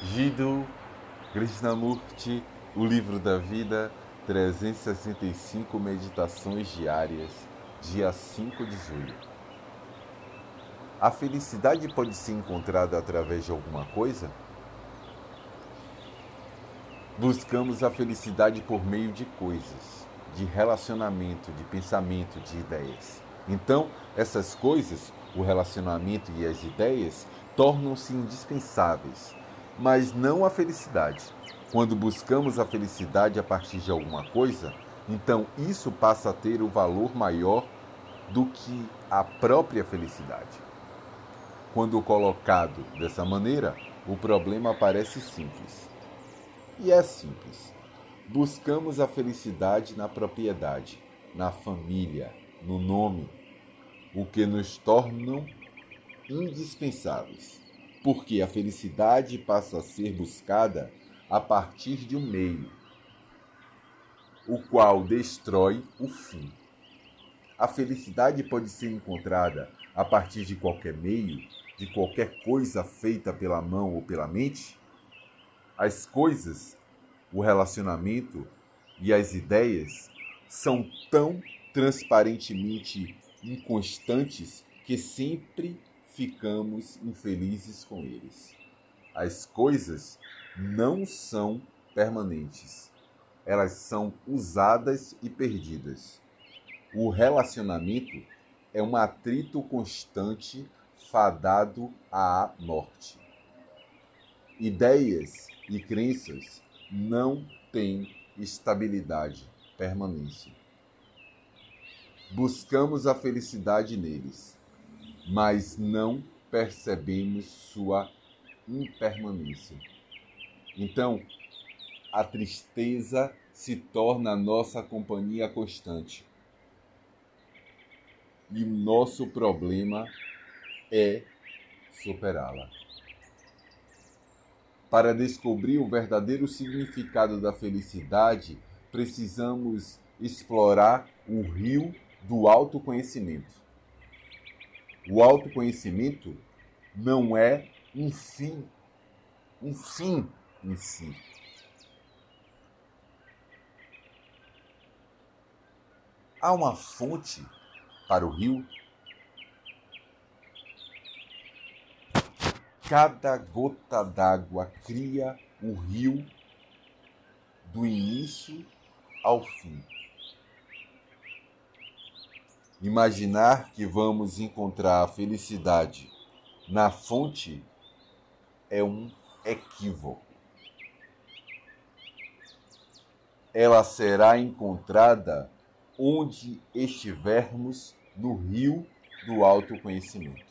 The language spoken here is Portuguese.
Jiddu Krishnamurti, O Livro da Vida, 365 Meditações Diárias, dia 5 de julho. A felicidade pode ser encontrada através de alguma coisa? Buscamos a felicidade por meio de coisas, de relacionamento, de pensamento, de ideias. Então, essas coisas, o relacionamento e as ideias, tornam-se indispensáveis mas não a felicidade. Quando buscamos a felicidade a partir de alguma coisa, então isso passa a ter o valor maior do que a própria felicidade. Quando colocado dessa maneira, o problema parece simples. E é simples. Buscamos a felicidade na propriedade, na família, no nome, o que nos tornam indispensáveis porque a felicidade passa a ser buscada a partir de um meio, o qual destrói o fim. A felicidade pode ser encontrada a partir de qualquer meio, de qualquer coisa feita pela mão ou pela mente? As coisas, o relacionamento e as ideias são tão transparentemente inconstantes que sempre ficamos infelizes com eles. As coisas não são permanentes, elas são usadas e perdidas. O relacionamento é um atrito constante fadado à morte. Ideias e crenças não têm estabilidade, permanência. Buscamos a felicidade neles mas não percebemos sua impermanência. Então, a tristeza se torna nossa companhia constante. E o nosso problema é superá-la. Para descobrir o verdadeiro significado da felicidade, precisamos explorar o rio do autoconhecimento. O autoconhecimento não é um fim, um fim em si. Há uma fonte para o rio. Cada gota d'água cria o rio do início ao fim. Imaginar que vamos encontrar a felicidade na fonte é um equívoco. Ela será encontrada onde estivermos no rio do autoconhecimento.